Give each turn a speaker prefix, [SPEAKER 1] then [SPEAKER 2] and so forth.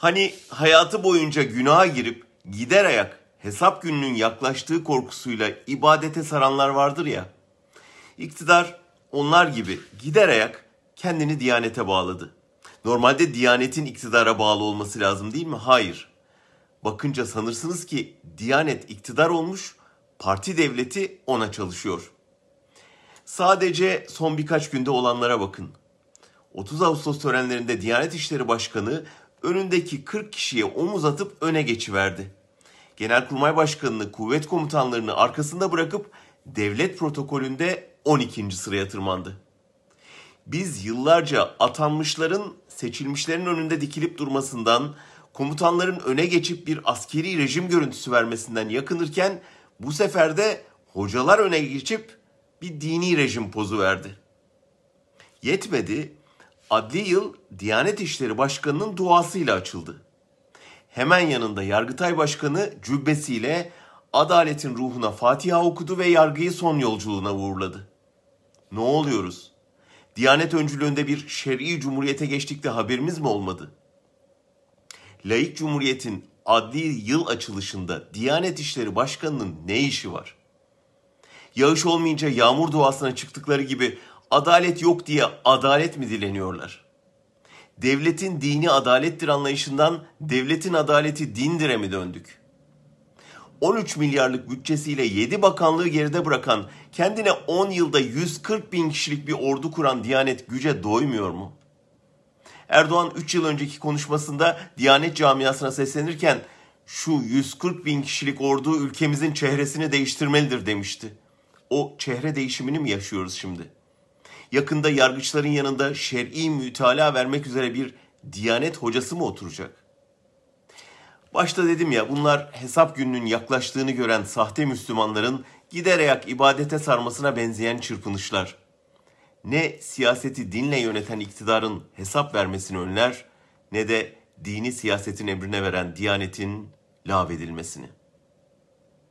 [SPEAKER 1] Hani hayatı boyunca günaha girip gider ayak hesap gününün yaklaştığı korkusuyla ibadete saranlar vardır ya. İktidar onlar gibi gider ayak kendini Diyanete bağladı. Normalde Diyanet'in iktidara bağlı olması lazım değil mi? Hayır. Bakınca sanırsınız ki Diyanet iktidar olmuş, parti devleti ona çalışıyor. Sadece son birkaç günde olanlara bakın. 30 Ağustos törenlerinde Diyanet İşleri Başkanı önündeki 40 kişiye omuz atıp öne geçiverdi. Genelkurmay Başkanı'nı, kuvvet komutanlarını arkasında bırakıp devlet protokolünde 12. sıraya tırmandı. Biz yıllarca atanmışların seçilmişlerin önünde dikilip durmasından, komutanların öne geçip bir askeri rejim görüntüsü vermesinden yakınırken bu sefer de hocalar öne geçip bir dini rejim pozu verdi. Yetmedi, adli yıl Diyanet İşleri Başkanı'nın duasıyla açıldı. Hemen yanında Yargıtay Başkanı cübbesiyle adaletin ruhuna Fatiha okudu ve yargıyı son yolculuğuna uğurladı. Ne oluyoruz? Diyanet öncülüğünde bir şer'i cumhuriyete geçtik haberimiz mi olmadı? Laik Cumhuriyet'in adli yıl açılışında Diyanet İşleri Başkanı'nın ne işi var? Yağış olmayınca yağmur duasına çıktıkları gibi adalet yok diye adalet mi dileniyorlar? Devletin dini adalettir anlayışından devletin adaleti dindire mi döndük? 13 milyarlık bütçesiyle 7 bakanlığı geride bırakan, kendine 10 yılda 140 bin kişilik bir ordu kuran Diyanet güce doymuyor mu? Erdoğan 3 yıl önceki konuşmasında Diyanet camiasına seslenirken şu 140 bin kişilik ordu ülkemizin çehresini değiştirmelidir demişti. O çehre değişimini mi yaşıyoruz şimdi? Yakında yargıçların yanında şer'i mütalaa vermek üzere bir Diyanet hocası mı oturacak? Başta dedim ya bunlar hesap gününün yaklaştığını gören sahte Müslümanların gider ayak ibadete sarmasına benzeyen çırpınışlar. Ne siyaseti dinle yöneten iktidarın hesap vermesini önler ne de dini siyasetin emrine veren Diyanetin lağvedilmesini.